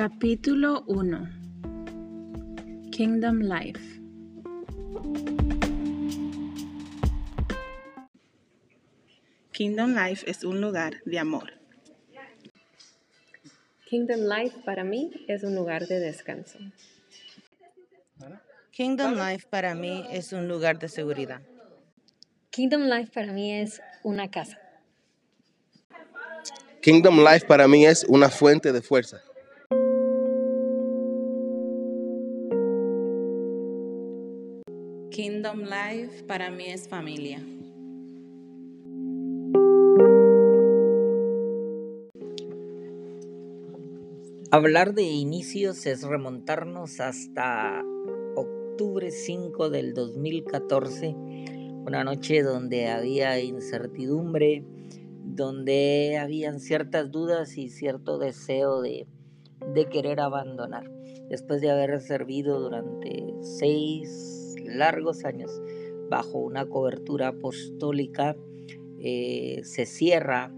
Capítulo 1 Kingdom Life Kingdom Life es un lugar de amor. Kingdom Life para mí es un lugar de descanso. Kingdom Life para mí es un lugar de seguridad. Kingdom Life para mí es una casa. Kingdom Life para mí es una fuente de fuerza. Kingdom Life para mí es familia. Hablar de inicios es remontarnos hasta octubre 5 del 2014, una noche donde había incertidumbre, donde habían ciertas dudas y cierto deseo de, de querer abandonar. Después de haber servido durante seis largos años bajo una cobertura apostólica, eh, se cierra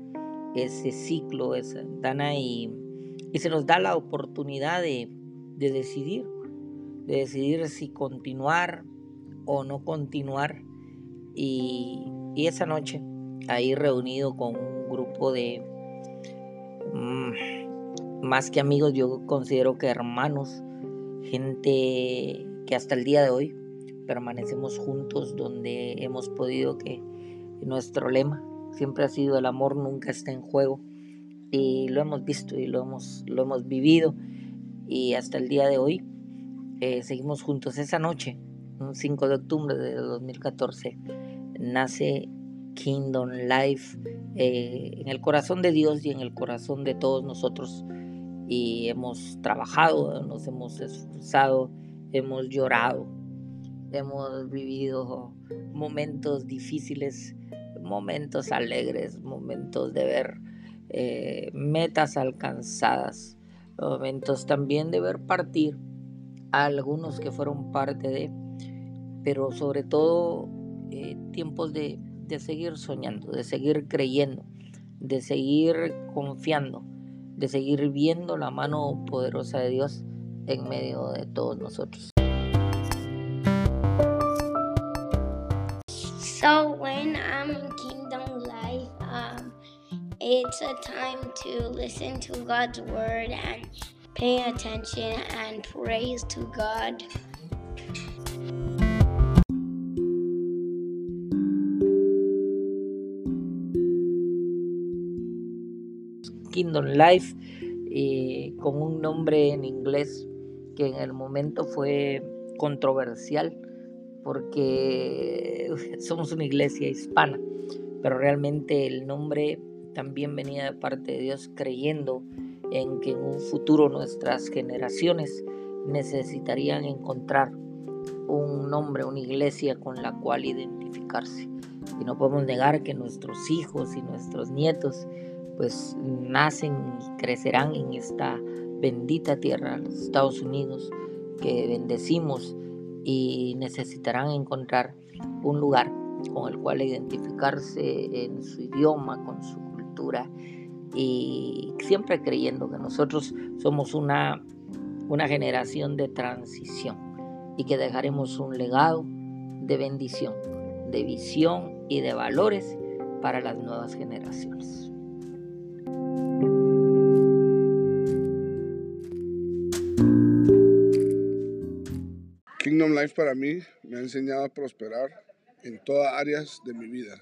ese ciclo, esa ventana y se nos da la oportunidad de, decidir, de decidir si continuar o no continuar. Y, esa noche, ahí reunido con un grupo de, mm, más que amigos, yo considero que hermanos, gente que hasta el día de hoy permanecemos juntos, donde hemos podido que nuestro lema siempre ha sido el amor nunca está en juego y lo hemos visto y lo hemos, lo hemos vivido y hasta el día de hoy eh, seguimos juntos. Esa noche, un 5 de octubre de 2014, nace Kingdom Life eh, en el corazón de Dios y en el corazón de todos nosotros. Y hemos trabajado, nos hemos esforzado, hemos llorado, hemos vivido momentos difíciles, momentos alegres, momentos de ver eh, metas alcanzadas, momentos también de ver partir a algunos que fueron parte de, pero sobre todo eh, tiempos de, de seguir soñando, de seguir creyendo, de seguir confiando, de seguir viendo la mano poderosa de Dios en medio de todos nosotros. So when I'm in Kingdom Life, um, It's a time to listen to God's word and pay attention and praise to God. Kingdom Life eh, con un nombre en inglés que en el momento fue controversial porque somos una iglesia hispana, pero realmente el nombre también venía de parte de Dios creyendo en que en un futuro nuestras generaciones necesitarían encontrar un nombre, una iglesia con la cual identificarse. Y no podemos negar que nuestros hijos y nuestros nietos pues nacen y crecerán en esta bendita tierra, los Estados Unidos, que bendecimos y necesitarán encontrar un lugar con el cual identificarse en su idioma, con su y siempre creyendo que nosotros somos una, una generación de transición y que dejaremos un legado de bendición, de visión y de valores para las nuevas generaciones. Kingdom Life para mí me ha enseñado a prosperar en todas áreas de mi vida.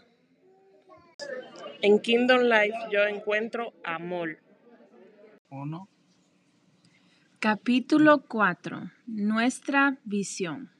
En Kingdom Life yo encuentro amor. Capítulo 4. Nuestra visión.